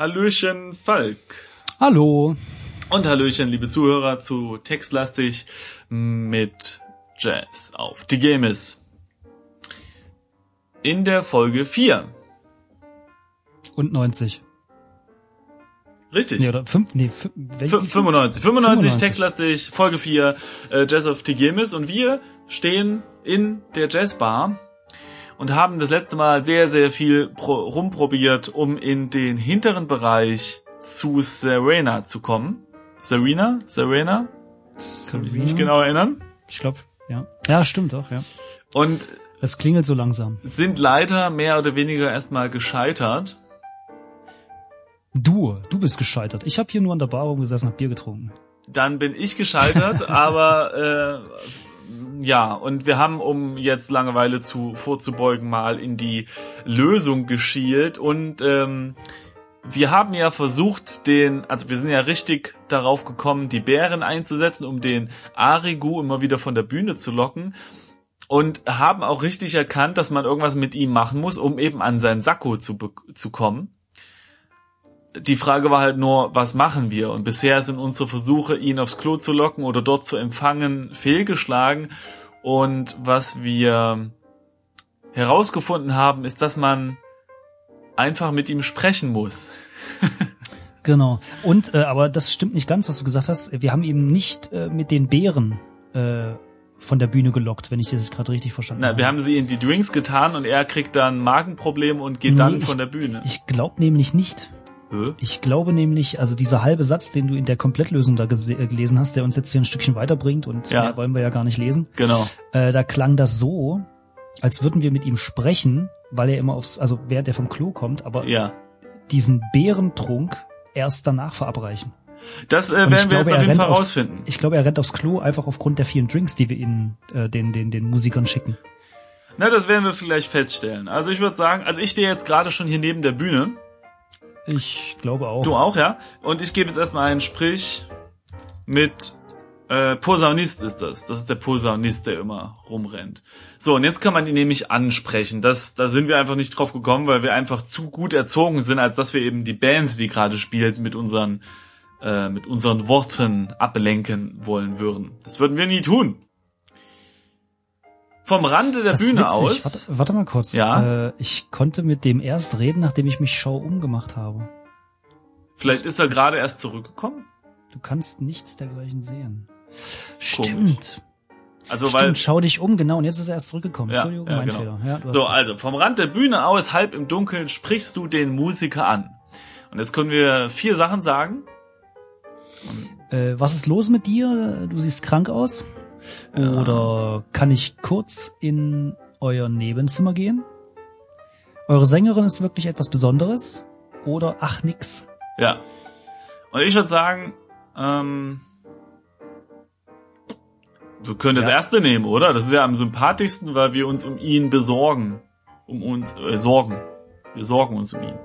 Hallöchen Falk. Hallo. Und Hallöchen, liebe Zuhörer, zu Textlastig mit Jazz auf Die Game ist. In der Folge 4. Und 90. Richtig. Nee, oder 5, nee, 5, 95. 95. 95, Textlastig, Folge 4, äh, Jazz of Tigemis. Und wir stehen in der Jazzbar und haben das letzte Mal sehr, sehr viel pro rumprobiert, um in den hinteren Bereich zu Serena zu kommen. Serena? Serena? Kann mich nicht genau erinnern. Ich glaube, ja. Ja, stimmt doch, ja. Und es klingelt so langsam. Sind leider mehr oder weniger erstmal gescheitert. Du, du bist gescheitert. Ich habe hier nur an der Bar rumgesessen, hab Bier getrunken. Dann bin ich gescheitert, aber äh, ja, und wir haben, um jetzt Langeweile zu vorzubeugen, mal in die Lösung geschielt und ähm, wir haben ja versucht, den, also wir sind ja richtig darauf gekommen, die Bären einzusetzen, um den Arigu immer wieder von der Bühne zu locken und haben auch richtig erkannt, dass man irgendwas mit ihm machen muss, um eben an seinen Sakko zu, zu kommen. Die Frage war halt nur, was machen wir? Und bisher sind unsere Versuche, ihn aufs Klo zu locken oder dort zu empfangen, fehlgeschlagen. Und was wir herausgefunden haben, ist, dass man einfach mit ihm sprechen muss. genau. Und äh, aber das stimmt nicht ganz, was du gesagt hast. Wir haben ihm nicht äh, mit den Bären äh, von der Bühne gelockt, wenn ich das gerade richtig verstanden Na, habe. Wir haben sie in die Drinks getan und er kriegt dann Magenprobleme und geht nee, dann von ich, der Bühne. Ich glaube nämlich nicht. Hä? Ich glaube nämlich, also dieser halbe Satz, den du in der Komplettlösung da äh, gelesen hast, der uns jetzt hier ein Stückchen weiterbringt und ja. wollen wir ja gar nicht lesen. Genau. Äh, da klang das so, als würden wir mit ihm sprechen, weil er immer aufs, also während er vom Klo kommt, aber ja. diesen Bärentrunk erst danach verabreichen. Das äh, werden wir glaube, jetzt auf jeden Fall rausfinden. Ich glaube, er rennt aufs Klo einfach aufgrund der vielen Drinks, die wir ihnen, äh, den, den, den Musikern schicken. Na, das werden wir vielleicht feststellen. Also ich würde sagen, also ich stehe jetzt gerade schon hier neben der Bühne. Ich glaube auch. Du auch, ja? Und ich gebe jetzt erstmal einen Sprich mit äh, Posaunist ist das. Das ist der Posaunist, der immer rumrennt. So, und jetzt kann man ihn nämlich ansprechen. Das, da sind wir einfach nicht drauf gekommen, weil wir einfach zu gut erzogen sind, als dass wir eben die Bands, die gerade spielt, mit unseren, äh, mit unseren Worten ablenken wollen würden. Das würden wir nie tun. Vom Rande der das Bühne witzig. aus. Warte, warte, mal kurz. Ja. Äh, ich konnte mit dem erst reden, nachdem ich mich schau umgemacht habe. Vielleicht ist er gerade erst zurückgekommen. Du kannst nichts dergleichen sehen. Stimmt. Also Stimmt, weil schau dich um, genau, und jetzt ist er erst zurückgekommen. Ja, Entschuldigung, ja, mein genau. Fehler. Ja, so, also vom Rand der Bühne aus, halb im Dunkeln, sprichst du den Musiker an. Und jetzt können wir vier Sachen sagen. Äh, was ist los mit dir? Du siehst krank aus. Oder kann ich kurz in euer Nebenzimmer gehen? Eure Sängerin ist wirklich etwas Besonderes? Oder ach nix? Ja. Und ich würde sagen, ähm, wir können das Ja. erste nehmen, oder? Das ist ja am sympathischsten, weil wir uns um ihn besorgen. Um uns, äh, sorgen. Wir sorgen uns um ihn.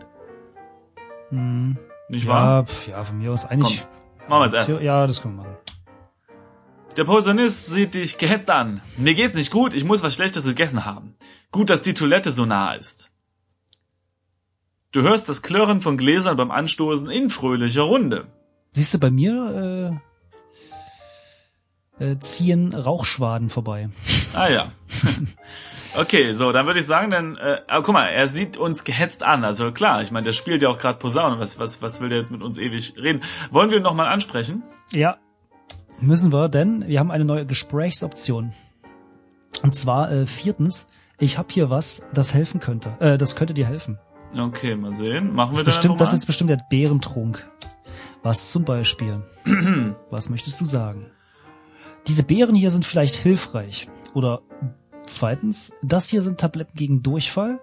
Hm, Nicht wahr? ja, pf, ja, von mir aus eigentlich. Machen wir als erstes. Ja, das können wir machen. Der Posaunist sieht dich gehetzt an. Mir geht's nicht gut, ich muss was Schlechtes gegessen haben. Gut, dass die Toilette so nah ist. Du hörst das Klirren von Gläsern beim Anstoßen in fröhlicher Runde. Siehst du, bei mir äh, äh, ziehen Rauchschwaden vorbei. Ah ja. Okay, so, dann würde ich sagen, dann, äh, aber guck mal, er sieht uns gehetzt an. Also klar, ich meine, der spielt ja auch gerade Posaune. Was, was, was will der jetzt mit uns ewig reden? Wollen wir ihn nochmal ansprechen? Ja, müssen wir, denn wir haben eine neue Gesprächsoption. Und zwar äh, viertens, ich habe hier was, das helfen könnte. Äh, das könnte dir helfen. Okay, mal sehen. Machen Das, wir ist bestimmt, das ist bestimmt der Bärentrunk. Was zum Beispiel? was möchtest du sagen? Diese Beeren hier sind vielleicht hilfreich. Oder zweitens, das hier sind Tabletten gegen Durchfall.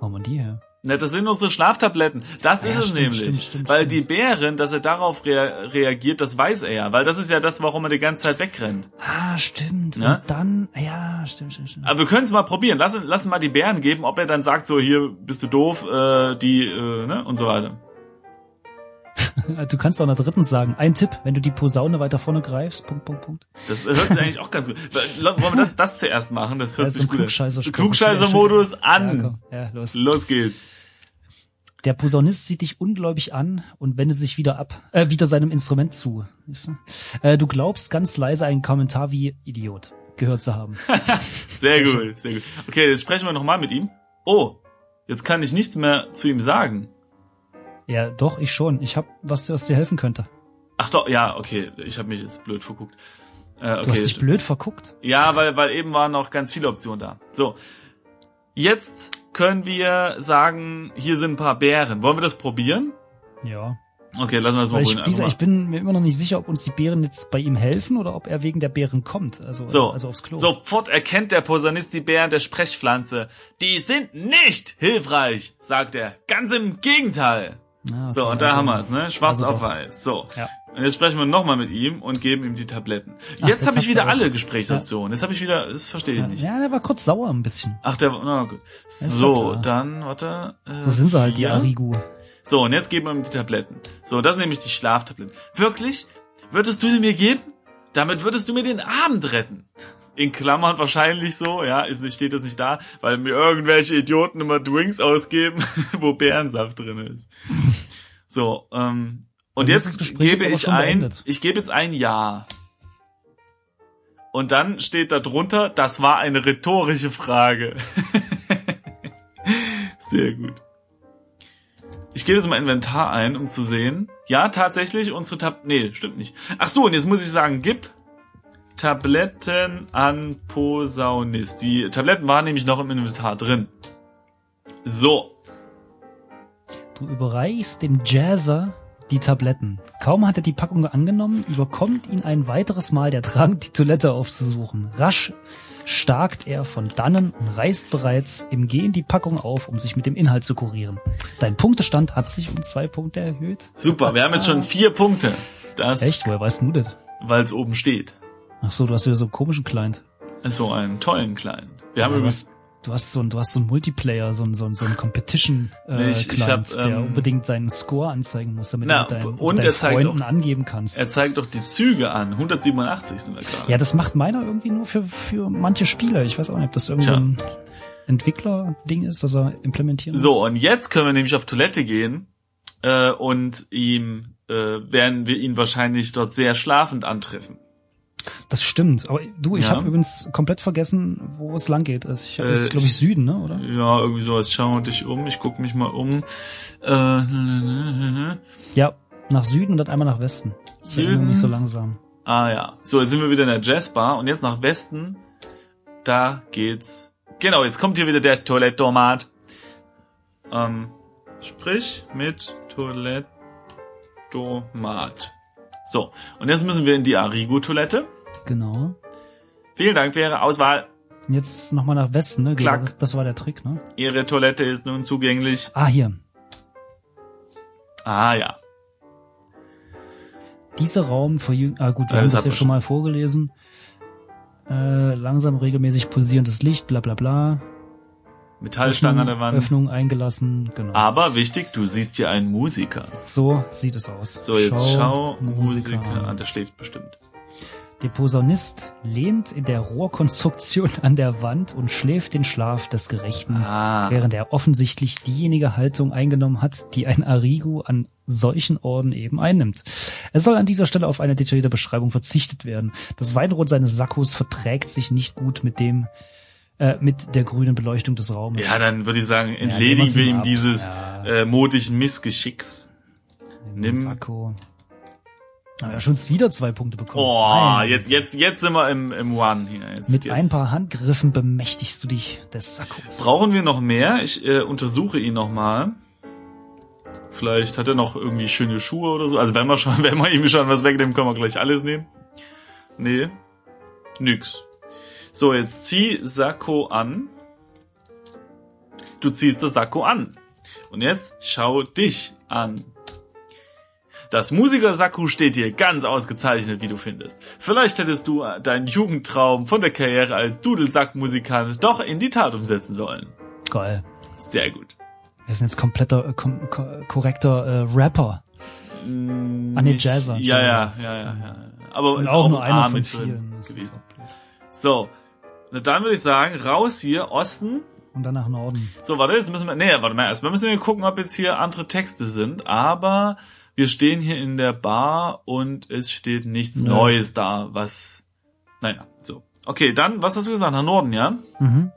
Haben wir die her? Ne, das sind unsere Schlaftabletten. Das Ja, ist es stimmt, nämlich. stimmt, stimmt, weil die Bären, dass er darauf rea reagiert, das weiß er ja. Weil das ist ja das, warum er die ganze Zeit wegrennt. Ah, stimmt. Ja? Und dann, ja, stimmt, stimmt, stimmt. Aber wir können es mal probieren. Lass, lass mal die Bären geben, ob er dann sagt, so hier bist du doof, äh, die, äh, ne, und so weiter. Du kannst auch noch drittens sagen. Ein Tipp, wenn du die Posaune weiter vorne greifst, Punkt, Punkt, Punkt. Das hört sich eigentlich auch ganz gut. Wollen wir das, das zuerst machen? Das hört Ja, sich gut an. Klugscheißer-Spruch. Klugscheißer-Modus Ja, an. komm. Ja, los. Los geht's. Der Posaunist sieht dich ungläubig an und wendet sich wieder ab, äh, wieder seinem Instrument zu. Äh, du glaubst ganz leise einen Kommentar wie Idiot gehört zu haben. sehr, sehr gut, sehr gut. Okay, jetzt sprechen wir nochmal mit ihm. Oh, jetzt kann ich nichts mehr zu ihm sagen. Ja, doch, ich schon. Ich hab was, was dir helfen könnte. Ach doch, ja, okay. Ich habe mich jetzt blöd verguckt. Äh, okay. Du hast dich blöd verguckt? Ja, weil, weil eben waren noch ganz viele Optionen da. So, jetzt können wir sagen, hier sind ein paar Bären. Wollen wir das probieren? Ja. Okay, lassen wir das mal ich, wie gesagt, ich bin mir immer noch nicht sicher, ob uns die Bären jetzt bei ihm helfen oder ob er wegen der Bären kommt. Also, so, also aufs Klo. Sofort erkennt der Posaunist die Bären der Sprechpflanze. Die sind nicht hilfreich, sagt er. Ganz im Gegenteil. Ah, okay, so, und da also, haben wir es, ne? Schwarz also auf weiß. So. Ja. Und jetzt sprechen wir nochmal mit ihm und geben ihm die Tabletten. Ach, jetzt habe ich wieder alle Gesprächsoptionen. Ja. Jetzt habe ich wieder, das verstehe ich ja. nicht. Ja, der war kurz sauer ein bisschen. Ach, der, na gut. So, dann, warte. Äh, so sind sie halt, die Arigu. So, und jetzt geben wir ihm die Tabletten. So, das sind nämlich die Schlaftabletten. Wirklich? Würdest du sie mir geben? Damit würdest du mir den Abend retten. In Klammern wahrscheinlich so, ja, ist nicht, steht das nicht da, weil mir irgendwelche Idioten immer Drinks ausgeben, wo Bärensaft drin ist. So, ähm, und jetzt gebe ich ein, beendet. ich gebe jetzt ein Ja. Und dann steht da drunter, das war eine rhetorische Frage. Sehr gut. Ich gebe jetzt mal Inventar ein, um zu sehen. Ja, tatsächlich, unsere Tab... Nee, stimmt nicht. Ach so, und jetzt muss ich sagen, gib Tabletten an Posaunist. Die Tabletten waren nämlich noch im Inventar drin. So. Du überreichst dem Jazzer die Tabletten. Kaum hat er die Packung angenommen, überkommt ihn ein weiteres Mal der Drang, die Toilette aufzusuchen. Rasch starkt er von dannen und reißt bereits im Gehen die Packung auf, um sich mit dem Inhalt zu kurieren. Dein Punktestand hat sich um zwei Punkte erhöht. Super, wir haben jetzt schon vier Punkte. Das Echt? Woher weißt du das? Weil es oben steht. Ach so, du hast wieder so einen komischen Client. So einen tollen Client. Wir ja, haben übrigens Du hast so ein, du hast so ein Multiplayer, so ein, so ein, so ein Competition äh, ich, Client, ich hab, der ähm, unbedingt seinen Score anzeigen muss, damit na, du mit deinen, und deinen Freunden auch, angeben kannst. Er zeigt doch die Züge an. 187 sind wir gerade. Ja, das macht meiner irgendwie nur für, für manche Spieler. Ich weiß auch nicht, ob das irgendwie ein Entwickler-Ding ist, das er implementieren So, muss. und jetzt können wir nämlich auf Toilette gehen äh, und ihm äh, werden wir ihn wahrscheinlich dort sehr schlafend antreffen. Das stimmt. Aber du, ich ja. habe übrigens komplett vergessen, wo es lang geht. Also ich, äh, ist, glaube ich, Süden, ne? Oder? Ja, irgendwie sowas. Schau dich um. Ich guck mich mal um. Äh, ja, nach Süden und dann einmal nach Westen. Süden. Nicht so langsam. Ah ja. So, jetzt sind wir wieder in der Jazzbar und jetzt nach Westen. Da geht's. Genau, jetzt kommt hier wieder der Toilettomat. Ähm, sprich mit Toilettomat. So, und jetzt müssen wir in die Arigo-Toilette. Genau. Vielen Dank für Ihre Auswahl. Jetzt nochmal nach Westen, ne? Klack. Das, das war der Trick, ne? Ihre Toilette ist nun zugänglich. Ah, hier. Ah, ja. Dieser Raum verjüngt, ah gut, wir ja, haben das ja schon mal vorgelesen. Äh, langsam regelmäßig pulsierendes Licht, bla bla bla. Metallstange an der Wand. Öffnung eingelassen, genau. Aber wichtig, du siehst hier einen Musiker. So sieht es aus. So, jetzt schau, schau Musiker. Musiker an, der schläft bestimmt. Der Posaunist lehnt in der Rohrkonstruktion an der Wand und schläft den Schlaf des Gerechten, ah. während er offensichtlich diejenige Haltung eingenommen hat, die ein Arigu an solchen Orden eben einnimmt. Es soll an dieser Stelle auf eine detaillierte Beschreibung verzichtet werden. Das Weinrot seines Sakkos verträgt sich nicht gut mit dem äh, mit der grünen Beleuchtung des Raumes. Ja, dann würde ich sagen, entledigen ja, wir ihm dieses ja. äh, modigen Missgeschicks. Nimm Sakko. Aber schon wieder zwei Punkte bekommen. Oh, jetzt, jetzt, jetzt sind wir im, im One hier. Jetzt, Mit jetzt. ein paar Handgriffen bemächtigst du dich des Sakkos. Brauchen wir noch mehr? Ich äh, untersuche ihn nochmal. Vielleicht hat er noch irgendwie schöne Schuhe oder so. Also wenn wir schon, wenn wir ihm schon was wegnehmen, können wir gleich alles nehmen. Nee. Nix. So, jetzt zieh Sakko an. Du ziehst das Sakko an. Und jetzt schau dich an. Das Musiker-Sakko steht dir ganz ausgezeichnet, wie du findest. Vielleicht hättest du deinen Jugendtraum von der Karriere als Dudelsack-Musikant doch in die Tat umsetzen sollen. Geil. Sehr gut. Wir sind jetzt kompletter, äh, kom korrekter äh, Rapper. Mm, An den Jazzer. Ja, ja, ja, ja, ja. Aber ist auch, auch nur einer von vielen. Gewesen. So, na dann würde ich sagen, raus hier, Osten. Und dann nach Norden. So, warte, jetzt müssen wir, nee, warte mal, erstmal müssen wir gucken, ob jetzt hier andere Texte sind, aber wir stehen hier in der Bar und es steht nichts Nö. Neues da, was, naja, so. Okay, dann, was hast du gesagt, nach Norden, ja? Mhm.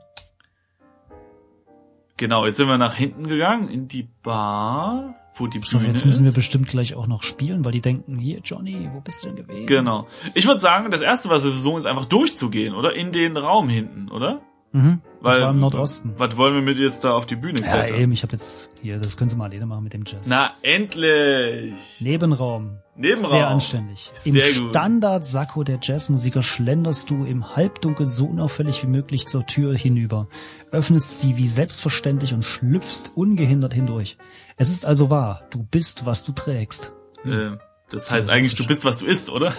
Genau, jetzt sind wir nach hinten gegangen, in die Bar, wo die Bühne jetzt müssen wir ist. bestimmt gleich auch noch spielen, weil die denken, hier, Johnny, wo bist du denn gewesen? Genau. Ich würde sagen, das erste, was wir versuchen, ist einfach durchzugehen, oder? In den Raum hinten, oder? Mhm. Das Weil- war im Nordosten. Was wollen wir mit jetzt da auf die Bühne Ja, klettern? eben, ich habe jetzt hier, das können Sie mal alleine machen mit dem Jazz. Na, endlich! Nebenraum. Nebenraum. Sehr anständig. Sehr Im. Standard-Sakko der Jazzmusiker schlenderst du im Halbdunkel so unauffällig wie möglich zur Tür hinüber, öffnest sie wie selbstverständlich und schlüpfst ungehindert hindurch. Es ist also wahr, du bist, was du trägst. Äh, das heißt Philosophisch. eigentlich, du bist, was du isst, oder?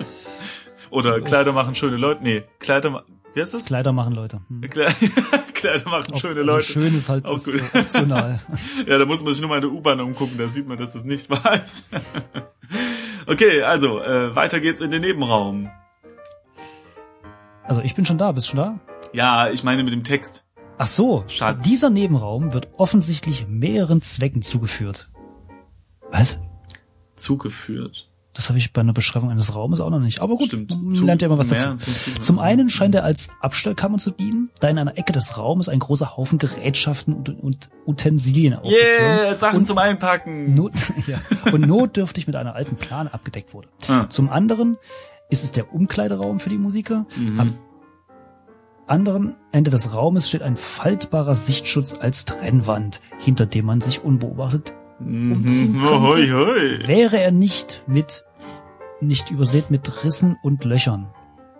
oder Kleider machen schöne Leute. Nee, Kleider ma- Wie heißt das? Kleider machen Leute. Hm. Kle- Kleider machen schöne also Leute. Schön ist halt Auch das gut. äh, optional. Ja, da muss man sich nur mal in der U-Bahn umgucken, da sieht man, dass das nicht wahr ist. okay, also, äh, weiter geht's in den Nebenraum. Also ich bin schon da, bist du schon da? Ja, ich meine mit dem Text. Ach so, Schatz. dieser Nebenraum wird offensichtlich mehreren Zwecken zugeführt. Was? Zugeführt. Das habe ich bei einer Beschreibung eines Raumes auch noch nicht. Aber gut, Stimmt. Zu- lernt ja immer was dazu. zum. Zum einen scheint er als Abstellkammer zu dienen, da in einer Ecke des Raumes ein großer Haufen Gerätschaften und, und Utensilien aufgetürmt Yeah, Sachen und zum Einpacken. not, ja, und notdürftig mit einer alten Plane abgedeckt wurde. Ah. Zum anderen ist es der Umkleideraum für die Musiker. Mhm. Am anderen Ende des Raumes steht ein faltbarer Sichtschutz als Trennwand, hinter dem man sich unbeobachtet umziehen Mhm. könnte. Hoi, hoi. wäre er nicht mit, nicht übersät mit Rissen und Löchern.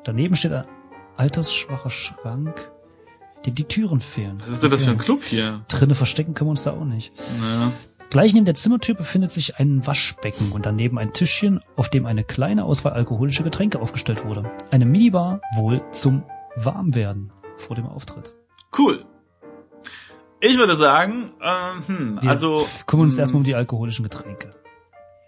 Daneben steht ein altersschwacher Schrank, dem die Türen fehlen. Was ist denn das für ein. Club hier? Drinne verstecken können wir uns da auch nicht. Ja. Gleich neben der Zimmertür befindet sich ein Waschbecken und daneben ein Tischchen, auf dem eine kleine Auswahl alkoholischer Getränke aufgestellt wurde. Eine Minibar wohl zum Warmwerden vor dem Auftritt. Cool. Ich würde sagen, ähm, hm, Wir also kümmern uns hm, erstmal um die alkoholischen Getränke.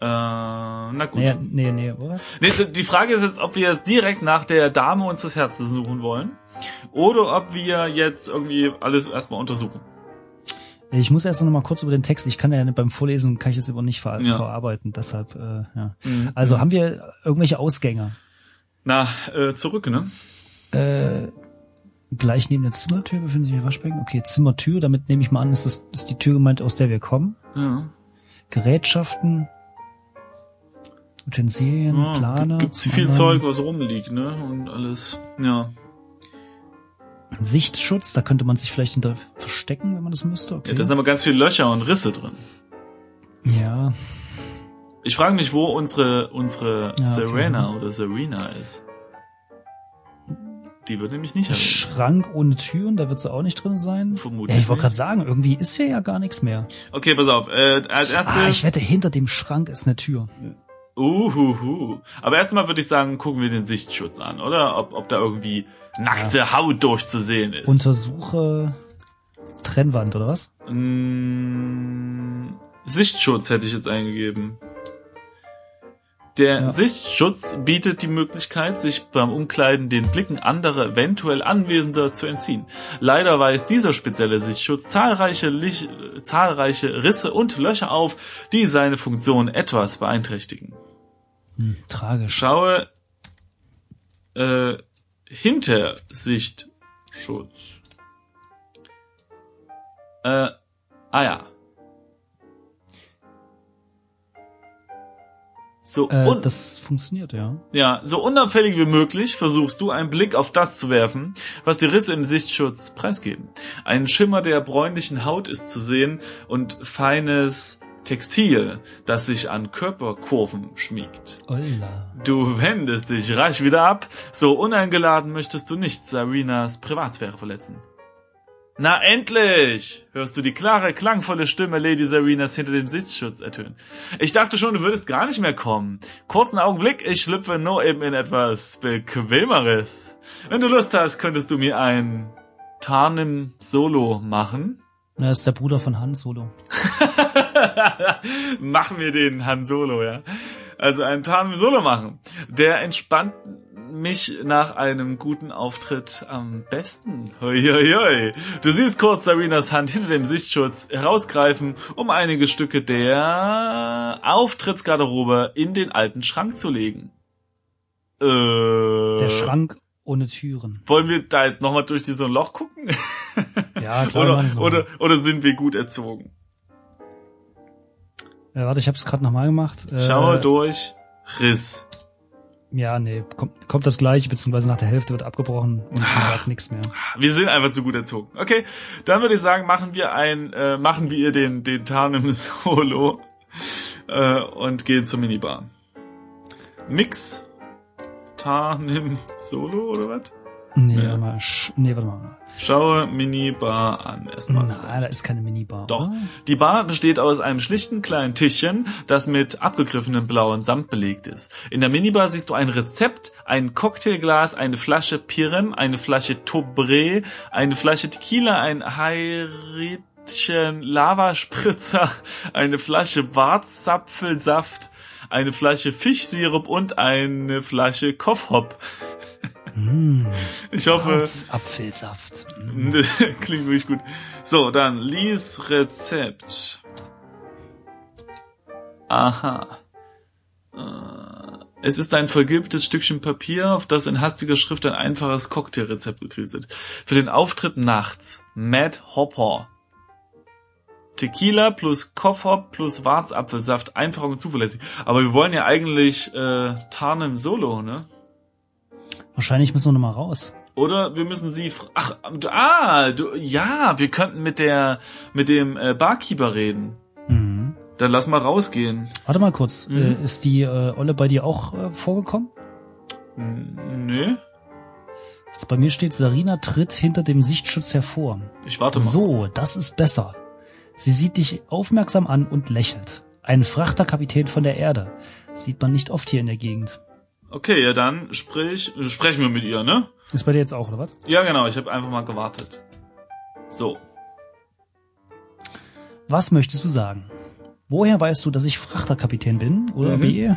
Äh, na gut. Nee, nee, nee, was? Nee, die Frage ist jetzt, ob wir direkt nach der Dame uns das Herz suchen wollen oder ob wir jetzt irgendwie alles erstmal untersuchen. Ich muss erst noch mal kurz über den Text. Ich kann ja beim Vorlesen kann ich das aber nicht ver Ja. verarbeiten. Deshalb, äh, ja. Mhm. Also haben wir irgendwelche Ausgänge? Na, äh, zurück, ne? Äh, gleich neben der Zimmertür befindet sich ein Waschbecken. Okay, Zimmertür. Damit nehme ich mal an, ist das ist die Tür gemeint, aus der wir kommen. Ja. Gerätschaften, Utensilien, Ja, Plane. Gibt's viel anderen Zeug, was rumliegt, ne? Und alles. Ja. Sichtschutz. Da könnte man sich vielleicht hinter verstecken, wenn man das müsste. Okay. ja. Da sind aber ganz viele Löcher und Risse drin. ja. Ich frage mich, wo unsere unsere okay. Serena oder Serena ist. Die wird nämlich nicht erwähnt. Schrank ohne Türen, da wird sie auch nicht drin sein. Vermutlich Ja, ich wollte gerade sagen, irgendwie ist hier ja gar nichts mehr. Okay, pass auf. Äh, als erstes. Ah, ich wette, hinter dem Schrank ist eine Tür. Uhuhu. Aber erstmal würde ich sagen, gucken wir den Sichtschutz an, oder? Ob, ob da irgendwie nackte Haut durchzusehen ist. Untersuche Trennwand, oder was? Mm, Sichtschutz hätte ich jetzt eingegeben. Der Ja. Sichtschutz bietet die Möglichkeit, sich beim Umkleiden den Blicken anderer eventuell Anwesender zu entziehen. Leider weist dieser spezielle Sichtschutz zahlreiche, Lich zahlreiche Risse und Löcher auf, die seine Funktion etwas beeinträchtigen. Hm, tragisch. Schaue äh, hinter Sichtschutz. Äh, ah ja. So, Äh, das funktioniert, ja. ja, so unauffällig wie möglich versuchst du einen Blick auf das zu werfen, was die Risse im Sichtschutz preisgeben. Ein Schimmer der bräunlichen Haut ist zu sehen und feines Textil, das sich an Körperkurven schmiegt. Olla. Du wendest dich rasch wieder ab. So uneingeladen möchtest du nicht Sarinas Privatsphäre verletzen. Na endlich! Hörst du die klare, klangvolle Stimme Lady Sarinas hinter dem Sitzschutz ertönen. Ich dachte schon, du würdest gar nicht mehr kommen. Kurzen Augenblick, ich schlüpfe nur eben in etwas Bequemeres. Wenn du Lust hast, könntest du mir ein Tarnim Solo machen. Er ist der Bruder von Han Solo. machen wir den Han Solo, ja. Also einen Tarnum Solo machen. Der entspannt, mich nach einem guten Auftritt am besten. Hoi, hoi, hoi. Du siehst kurz Sarinas Hand hinter dem Sichtschutz herausgreifen, um einige Stücke der Auftrittsgarderobe in den alten Schrank zu legen. Äh, Der Schrank ohne Türen. Wollen wir da jetzt nochmal durch dieses Loch gucken? Ja, klar. oder, oder, oder sind wir gut erzogen? Äh, warte, ich habe es gerade nochmal gemacht. Äh, Schau durch. Riss. Ja, nee, kommt, kommt das gleiche, beziehungsweise nach der Hälfte wird abgebrochen und sie sagt nichts mehr. Wir sind einfach zu gut erzogen. Okay, dann würde ich sagen, machen wir ein, äh, machen wir den, den Tarnem Solo äh, und gehen zur Minibar. Mix Tarnem Solo oder was? Nee, Ja. warte mal, sch- nee, warte mal. Schaue Minibar an erstmal. Na, da ist keine Minibar. Doch. oder? Die Bar besteht aus einem schlichten kleinen Tischchen, das mit abgegriffenem blauen Samt belegt ist. In der Minibar siehst du ein Rezept, ein Cocktailglas, eine Flasche Pirem, eine Flasche Tobré, eine Flasche Tequila, ein Heiritchen Lavaspritzer, eine Flasche Warzapfelsaft, eine Flasche Fischsirup und eine Flasche Koffhop. Ich hoffe, Apfelsaft. Klingt wirklich gut. So, dann lies Rezept. Aha. Äh, Es ist ein vergilbtes Stückchen Papier, auf das in hastiger Schrift ein einfaches Cocktailrezept gekriselt. Für den Auftritt nachts. Mad Hopper. Tequila plus Koffhop plus Warzapfelsaft, einfach und zuverlässig. Aber wir wollen ja eigentlich äh, Tarnem Solo, ne? Wahrscheinlich müssen wir noch mal raus. Oder wir müssen sie. Ach, du, ah, du, ja, wir könnten mit der, mit dem äh, Barkeeper reden. Mhm. Dann lass mal rausgehen. Warte mal kurz. Mhm. Äh, ist die äh, Olle bei dir auch äh, vorgekommen? Nö, Also bei mir steht, Sarina tritt hinter dem Sichtschutz hervor. ich warte mal. So, kurz. das ist besser. Sie sieht dich aufmerksam an und lächelt. Ein Frachterkapitän von der Erde. Sieht man nicht oft hier in der Gegend. Okay, ja dann sprich, sprechen wir mit ihr, ne? Ist bei dir jetzt auch, oder was? Ja, genau. Ich habe einfach mal gewartet. So, Was möchtest du sagen? Woher weißt du, dass ich Frachterkapitän bin? Oder Mhm. wie?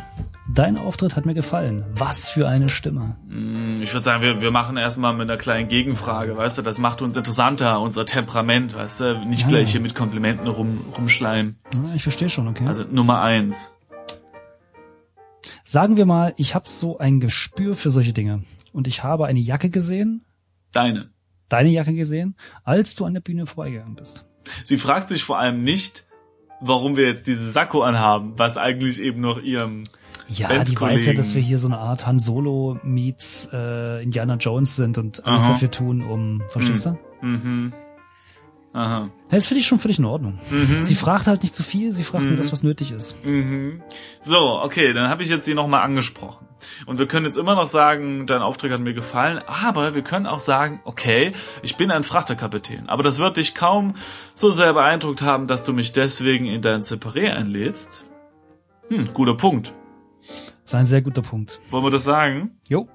Dein Auftritt hat mir gefallen. Was für eine Stimme. mm, ich würde sagen, wir, wir machen erstmal mit einer kleinen Gegenfrage, weißt du? Das macht uns interessanter, unser Temperament, weißt du? Nicht Ah. gleich hier mit Komplimenten rum, rumschleimen. Ah, ich verstehe schon, okay. Also Nummer eins. Sagen wir mal, ich habe so ein Gespür für solche Dinge. Und ich habe eine Jacke gesehen, Deine. deine Jacke gesehen, als du an der Bühne vorbeigegangen bist. Sie fragt sich vor allem nicht, warum wir jetzt diese Sakko anhaben, was eigentlich eben noch ihrem Ja, die weiß ja, dass wir hier so eine Art Han Solo meets äh, Indiana Jones sind und alles Aha. dafür tun, um, verstehst du? Mhm. Aha. Das für dich schon völlig in Ordnung. Mhm. Sie fragt halt nicht zu viel, sie fragt nur das, was nötig ist. Mhm. So, okay, dann habe ich jetzt sie nochmal angesprochen. Und wir können jetzt immer noch sagen, dein Auftrag hat mir gefallen, aber wir können auch sagen, okay, ich bin ein Frachterkapitän, aber das wird dich kaum so sehr beeindruckt haben, dass du mich deswegen in dein Separé einlädst. Hm, guter Punkt. Das ist ein sehr guter Punkt. Wollen wir das sagen? Jo.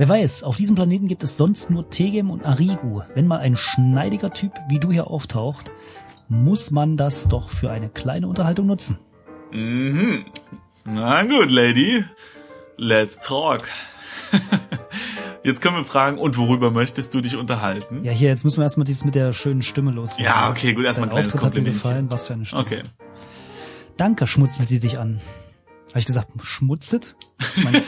Wer weiß, auf diesem Planeten gibt es sonst nur Tegem und Arigu. Wenn mal ein schneidiger Typ wie du hier auftaucht, muss man das doch für eine kleine Unterhaltung nutzen. Mhm. Na gut, Lady. Let's talk. Jetzt können wir fragen, und worüber möchtest du dich unterhalten? Ja, hier, jetzt müssen wir erstmal dieses mit der schönen Stimme loswerden. Ja, okay, gut, erstmal ein kleines Auftritt hat mir Kompliment. gefallen, was für eine Stimme. Okay. Danke, schmutzelt sie dich an. Habe ich gesagt, schmutzelt? Ich meine,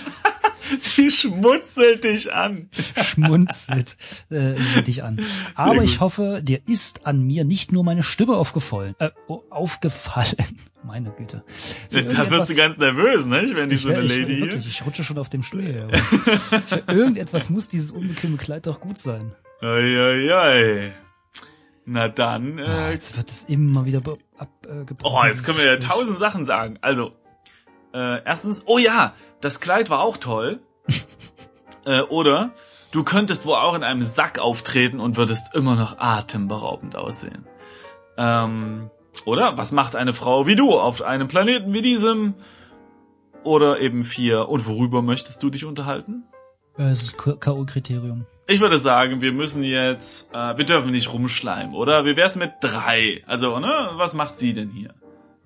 Sie schmutzelt dich an. schmunzelt äh, dich an. Aber ich hoffe, dir ist an mir nicht nur meine Stimme aufgefallen. Äh, oh, aufgefallen. Meine Güte. Für Da wirst du ganz nervös, ne? Wenn die Ich so eine ich, Lady hier. wirklich, ich rutsche schon auf dem Stuhl aber Für irgendetwas muss dieses unbequeme Kleid doch gut sein. Eieiei. Na dann, äh, Jetzt wird es immer wieder abgebrochen. oh, jetzt können wir ja tausend Sachen sagen. Also, äh, erstens, oh ja, das Kleid war auch toll. äh, oder du könntest wohl auch in einem Sack auftreten und würdest immer noch atemberaubend aussehen. Ähm, oder was macht eine Frau wie du auf einem Planeten wie diesem? Oder eben vier. Und worüber möchtest du dich unterhalten? Äh, Es ist K.O.-Kriterium. Ich würde sagen, wir müssen jetzt, äh, wir dürfen nicht rumschleimen, oder? Wie wär's mit drei? Also, ne, was macht sie denn hier?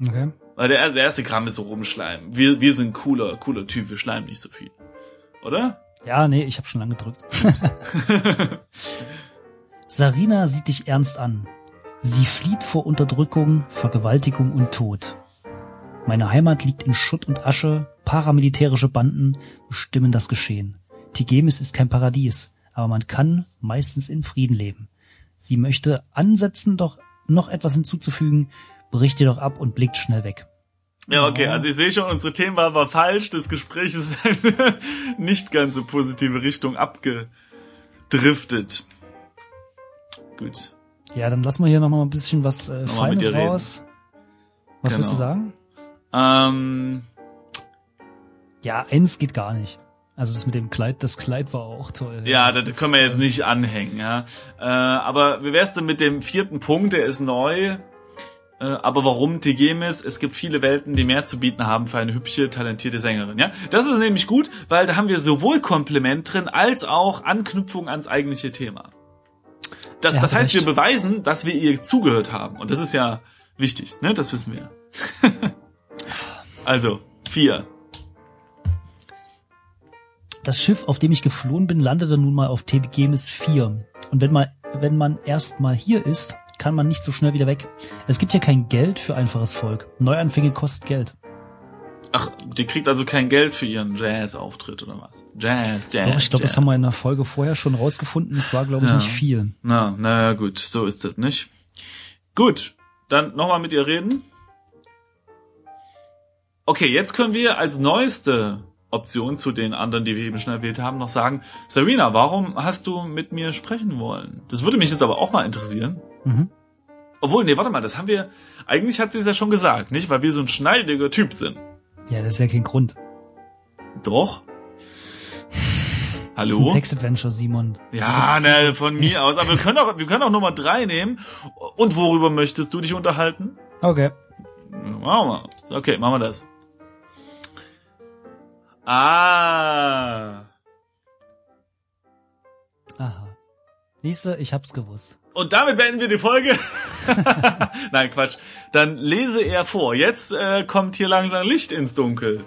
Okay. Weil der, der erste Kram ist so rumschleimen. Wir, wir sind cooler, cooler Typ, wir schleimen nicht so viel. oder? Ja, nee, ich habe schon lange gedrückt. Sarina sieht dich ernst an. Sie flieht vor Unterdrückung, Vergewaltigung und Tod. Meine Heimat liegt in Schutt und Asche, paramilitärische Banden bestimmen das Geschehen. Tigemis ist kein Paradies, aber man kann meistens in Frieden leben. Sie möchte ansetzen, doch noch etwas hinzuzufügen, bricht ihr doch ab und blickt schnell weg. Ja, okay, also ich sehe schon, unsere Themenwahl war falsch, das Gespräch ist in eine nicht ganz so positive Richtung abgedriftet. Gut. Ja, dann lassen wir hier nochmal ein bisschen was äh, Nochmal Feines dir reden. raus. Was Genau. willst du sagen? Ähm, Ja, eins geht gar nicht. Also das mit dem Kleid, das Kleid war auch toll. ja, das können wir jetzt nicht anhängen, ja. Äh, aber wie wär's denn mit dem vierten Punkt, der ist neu. Äh, aber warum Tegemis? Es gibt viele Welten, die mehr zu bieten haben für eine hübsche, talentierte Sängerin. Ja, das ist nämlich gut, weil da haben wir sowohl Kompliment drin als auch Anknüpfung ans eigentliche Thema. Das, das heißt, wir recht. beweisen, dass wir ihr zugehört haben. Und das ist ja wichtig, ne? Das wissen wir. also, vier. Das Schiff, auf dem ich geflohen bin, landete nun mal auf Tegemis 4. Und wenn man, wenn man erst mal hier ist, kann man nicht so schnell wieder weg. Es gibt ja kein Geld für einfaches Volk. Neuanfänge kosten Geld. Ach, die kriegt also kein Geld für ihren Jazz-Auftritt oder was? Jazz, Jazz. Doch, ich glaube, das haben wir in der Folge vorher schon rausgefunden. Es war, glaube ich, Ja. nicht viel. Na, na gut, so ist es nicht. Gut, dann nochmal mit ihr reden. Okay, jetzt können wir als neueste Option zu den anderen, die wir eben schon erwähnt haben, noch sagen, Serena, warum hast du mit mir sprechen wollen? Das würde mich jetzt aber auch mal interessieren. Mhm. Obwohl, nee, warte mal, das haben wir, eigentlich hat sie es ja schon gesagt, nicht? Weil wir so ein schneidiger Typ sind. Ja, das ist ja kein Grund. Doch? Das ist ein Hallo? Textadventure, Simon. Ja, ne, von mir aus. Aber wir können auch, wir können auch Nummer drei nehmen. Und worüber möchtest du dich unterhalten? Okay. Machen wir. Okay, machen wir das. Ah. Aha. Siehste, ich hab's gewusst. Und damit beenden wir die Folge. Nein, Quatsch. Dann lese er vor. Jetzt äh, kommt hier langsam Licht ins Dunkel.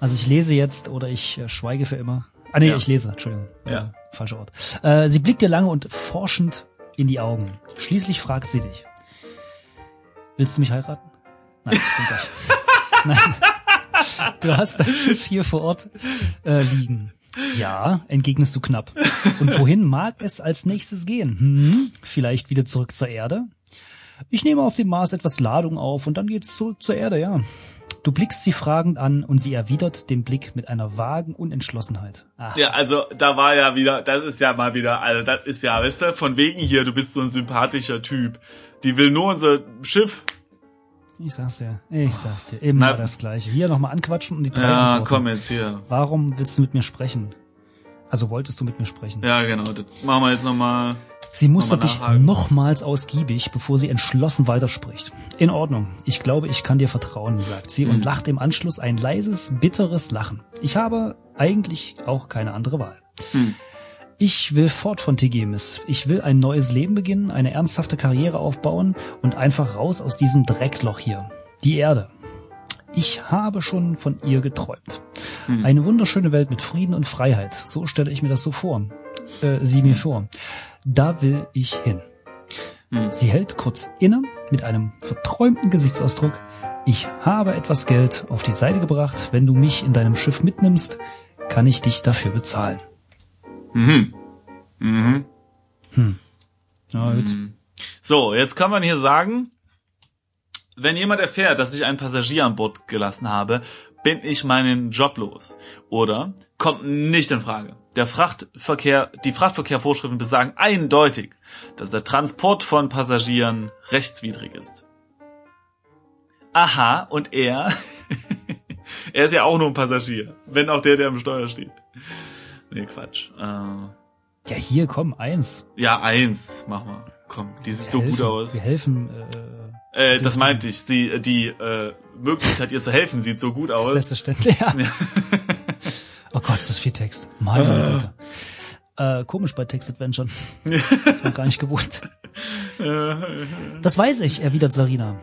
Also ich lese jetzt oder ich äh, schweige für immer. Ah nee, Ja. ich lese, Entschuldigung. Ja. Äh, falscher Ort. Äh, sie blickt dir lange und forschend in die Augen. Schließlich fragt sie dich. Willst du mich heiraten? Nein, nicht. Nein. Du hast dein Schiff hier vor Ort äh, liegen. Ja, entgegnest du knapp. Und wohin mag es als nächstes gehen? Hm, vielleicht wieder zurück zur Erde? Ich nehme auf dem Mars etwas Ladung auf und dann geht's zurück zur Erde, ja. Du blickst sie fragend an und sie erwidert den Blick mit einer vagen Unentschlossenheit. Ah, Ja, also da war ja wieder, das ist ja mal wieder, also das ist ja, weißt du, von wegen hier, du bist so ein sympathischer Typ. Die will nur unser Schiff. Ich sag's dir, ich sag's dir, immer Na- das Gleiche. Hier nochmal anquatschen und die drei Ja, Antworten. komm jetzt hier. Warum willst du mit mir sprechen? Also wolltest du mit mir sprechen? Ja, genau, das machen wir jetzt nochmal. Sie mustert dich nochmals ausgiebig, bevor sie entschlossen weiterspricht. In Ordnung. Ich glaube, ich kann dir vertrauen, sagt sie Hm. und lacht im Anschluss ein leises, bitteres Lachen. Ich habe eigentlich auch keine andere Wahl. Hm. Ich will fort von Tegemis. Ich will ein neues Leben beginnen, eine ernsthafte Karriere aufbauen und einfach raus aus diesem Dreckloch hier. Die Erde. Ich habe schon von ihr geträumt. Hm. Eine wunderschöne Welt mit Frieden und Freiheit. So stelle ich mir das so vor. Äh, sie mir vor. Da will ich hin. Hm. Sie hält kurz inne mit einem verträumten Gesichtsausdruck. Ich habe etwas Geld auf die Seite gebracht. Wenn du mich in deinem Schiff mitnimmst, kann ich dich dafür bezahlen. Mhm. Mhm. Na gut. So, jetzt kann man hier sagen, wenn jemand erfährt, dass ich einen Passagier an Bord gelassen habe, bin ich meinen Job los. Oder kommt nicht in Frage. Der Frachtverkehr, die Frachtverkehrvorschriften besagen eindeutig, dass der Transport von Passagieren rechtswidrig ist. Aha, und er, er ist ja auch nur ein Passagier, wenn auch der, der am Steuer steht. Nee, Quatsch. Äh, Ja, hier, komm, eins. ja, eins, mach mal. Komm, die sieht Wir so helfen, gut aus. Wir helfen. Äh, Äh, das meinte ich. Sie, äh, die äh, Möglichkeit, ihr zu helfen, sieht so gut ist aus. selbstverständlich. Ja. oh Gott, ist das viel Text. Meine Güte. Äh, komisch bei Text-Adventuren. Das war gar nicht gewohnt. Das weiß ich, erwidert Sarina.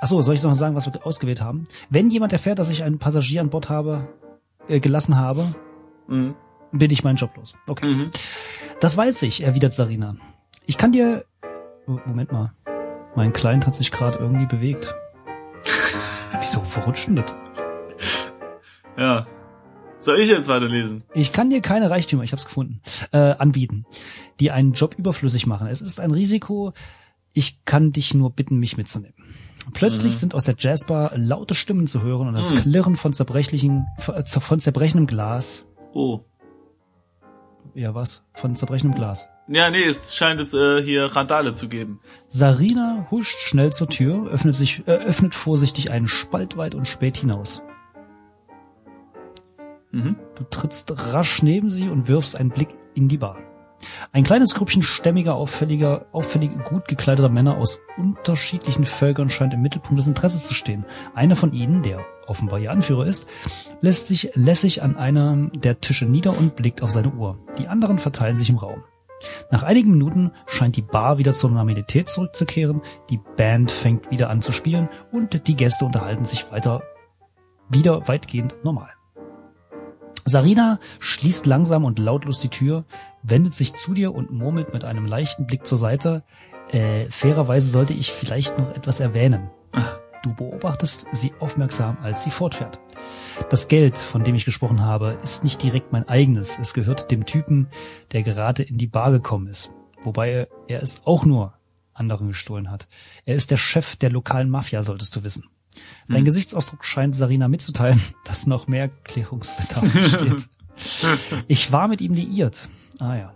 Achso, soll ich noch sagen, was wir ausgewählt haben? Wenn jemand erfährt, dass ich einen Passagier an Bord habe, äh, gelassen habe, mhm. Bin ich meinen Job los. Okay. Mhm. Das weiß ich, erwidert Sarina. Ich kann dir. Oh, Moment mal. Mein Client hat sich gerade irgendwie bewegt. Wieso verrutscht denn das? Ja. Soll ich jetzt weiterlesen? Ich kann dir keine Reichtümer, ich hab's gefunden, äh, anbieten, die einen Job überflüssig machen. Es ist ein Risiko. Ich kann dich nur bitten, mich mitzunehmen. Plötzlich mhm. sind aus der Jazzbar laute Stimmen zu hören und das mhm. Klirren von zerbrechlichen, von zerbrechendem Glas. Oh. Ja, was? Von zerbrechendem Glas. Ja, nee, es scheint es äh, hier Randale zu geben. Sarina huscht schnell zur Tür, öffnet sich, äh, öffnet vorsichtig einen Spalt weit und spät hinaus. Mhm. Du trittst rasch neben sie und wirfst einen Blick in die Bar. Ein kleines Grüppchen stämmiger, auffälliger, auffällig gut gekleideter Männer aus unterschiedlichen Völkern scheint im Mittelpunkt des Interesses zu stehen. Einer von ihnen, der offenbar ihr Anführer ist, lässt sich lässig an einer der Tische nieder und blickt auf seine Uhr. Die anderen verteilen sich im Raum. Nach einigen Minuten scheint die Bar wieder zur Normalität zurückzukehren, die Band fängt wieder an zu spielen und die Gäste unterhalten sich weiter wieder weitgehend normal. Sarina schließt langsam und lautlos die Tür, wendet sich zu dir und murmelt mit einem leichten Blick zur Seite. Äh, fairerweise sollte ich vielleicht noch etwas erwähnen. Du beobachtest sie aufmerksam, als sie fortfährt. Das Geld, von dem ich gesprochen habe, ist nicht direkt mein eigenes. Es gehört dem Typen, der gerade in die Bar gekommen ist. Wobei er es auch nur anderen gestohlen hat. Er ist der Chef der lokalen Mafia, solltest du wissen. Dein hm. Gesichtsausdruck scheint Sarina mitzuteilen, dass noch mehr Klärungsbedarf besteht. ich war mit ihm liiert. Ah ja.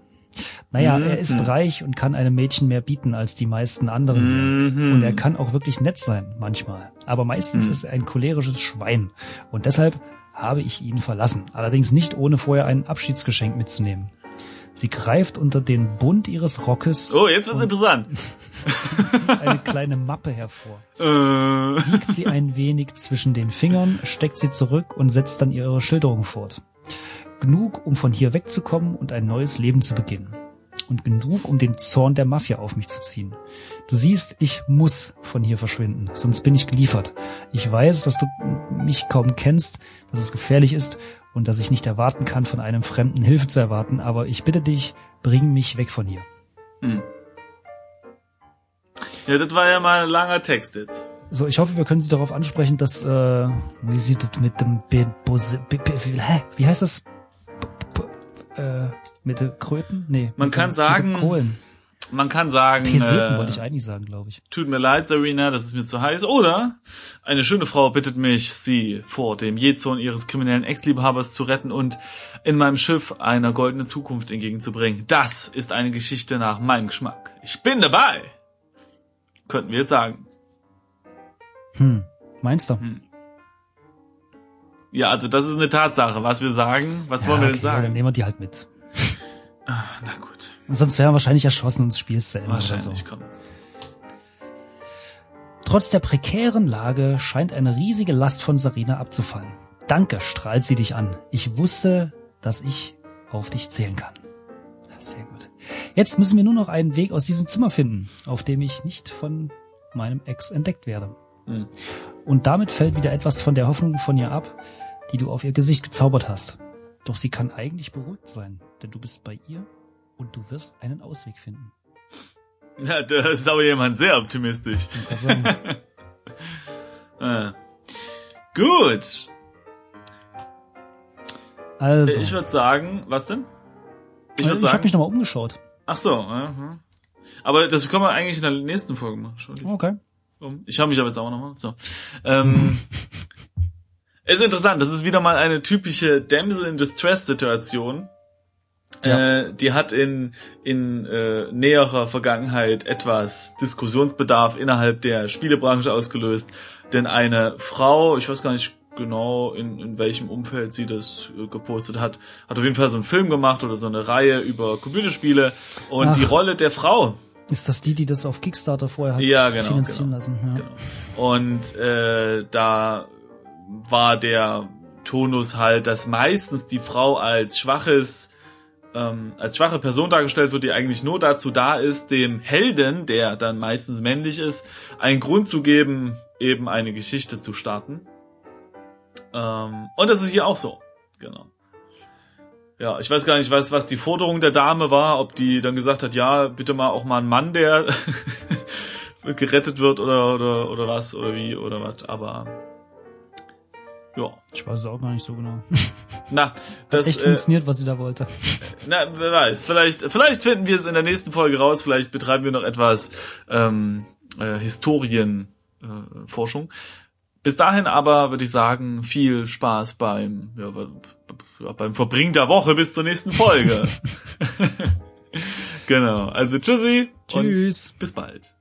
Naja, mhm. er ist reich und kann einem Mädchen mehr bieten als die meisten anderen. Mhm. Und er kann auch wirklich nett sein, manchmal. Aber meistens mhm. ist er ein cholerisches Schwein. Und deshalb habe ich ihn verlassen. Allerdings nicht ohne vorher ein Abschiedsgeschenk mitzunehmen. Sie greift unter den Bund ihres Rockes. Oh, jetzt wird's interessant. zieht eine kleine Mappe hervor. Äh. Liegt sie ein wenig zwischen den Fingern, steckt sie zurück und setzt dann ihre Schilderung fort. Genug, um von hier wegzukommen und ein neues Leben zu beginnen. Und genug, um den Zorn der Mafia auf mich zu ziehen. Du siehst, ich muss von hier verschwinden, sonst bin ich geliefert. Ich weiß, dass du mich kaum kennst, dass es gefährlich ist und dass ich nicht erwarten kann, von einem Fremden Hilfe zu erwarten, aber ich bitte dich, bring mich weg von hier. Hm. Ja, das war ja mal ein langer Text jetzt. So, ich hoffe, wir können Sie darauf ansprechen, dass, äh, wie sieht es mit dem B, Bose, B, B, hä? Wie heißt das? Äh, mit den Kröten? Nee. Man kann sagen, Kohlen. man kann sagen, Peseten äh, wollte ich eigentlich sagen, glaube ich. Tut mir leid, Serena, das ist mir zu heiß. Oder eine schöne Frau bittet mich, sie vor dem Jezorn ihres kriminellen Ex-Liebhabers zu retten und in meinem Schiff einer goldenen Zukunft entgegenzubringen. Das ist eine Geschichte nach meinem Geschmack. Ich bin dabei! Könnten wir jetzt sagen. Hm, meinst du? Hm. Ja, also das ist eine Tatsache, was wir sagen. Was ja, wollen wir okay, denn sagen? Dann nehmen wir die halt mit. Ah, na gut. sonst wären wir wahrscheinlich erschossen und das Spiel ist zu Ende. Wahrscheinlich, so. komm. Trotz der prekären Lage scheint eine riesige Last von Sarina abzufallen. Danke, strahlt sie dich an. Ich wusste, dass ich auf dich zählen kann. Sehr gut. Jetzt müssen wir nur noch einen Weg aus diesem Zimmer finden, auf dem ich nicht von meinem Ex entdeckt werde. Mhm. Und damit fällt wieder etwas von der Hoffnung von ihr ab, die du auf ihr Gesicht gezaubert hast. Doch sie kann eigentlich beruhigt sein, denn du bist bei ihr und du wirst einen Ausweg finden. Ja, da ist aber jemand sehr optimistisch. ah. Gut. Also. Ich würde sagen, was denn? Ich sagen. Ich habe mich nochmal umgeschaut. Ach so. Uh Aber das können wir eigentlich in der nächsten Folge machen. Okay. Ich habe mich aber jetzt auch nochmal. So. Ähm, ist interessant. Das ist wieder mal eine typische Damsel in Distress Situation. Ja. Äh, die hat in, in äh, näherer Vergangenheit etwas Diskussionsbedarf innerhalb der Spielebranche ausgelöst. Denn eine Frau, ich weiß gar nicht genau, in, in welchem Umfeld sie das äh, gepostet hat, hat auf jeden Fall so einen Film gemacht oder so eine Reihe über Computerspiele. Und Ach. die Rolle der Frau ist das die, die das auf Kickstarter vorher hat ja, genau, finanzieren genau, lassen? Ja. Genau. Und äh, da war der Tonus halt, dass meistens die Frau als schwaches ähm, als schwache Person dargestellt wird, die eigentlich nur dazu da ist, dem Helden, der dann meistens männlich ist, einen Grund zu geben, eben eine Geschichte zu starten. Ähm, und das ist hier auch so. Genau. ja, ich weiß gar nicht, was, was die Forderung der Dame war, ob die dann gesagt hat, ja, bitte mal auch mal ein Mann, der gerettet wird oder, oder, oder was, oder wie, oder was, aber, ja. Ich weiß es auch gar nicht so genau. Na, das, Echt äh, funktioniert, was sie da wollte. na, wer weiß, vielleicht, vielleicht finden wir es in der nächsten Folge raus, vielleicht betreiben wir noch etwas, ähm, äh, Historienforschung. Äh, Forschung. Bis dahin aber würde ich sagen, viel Spaß beim, ja, be- ja, beim Verbringen der Woche bis zur nächsten Folge. genau. Also tschüssi Tschüss. bis bald.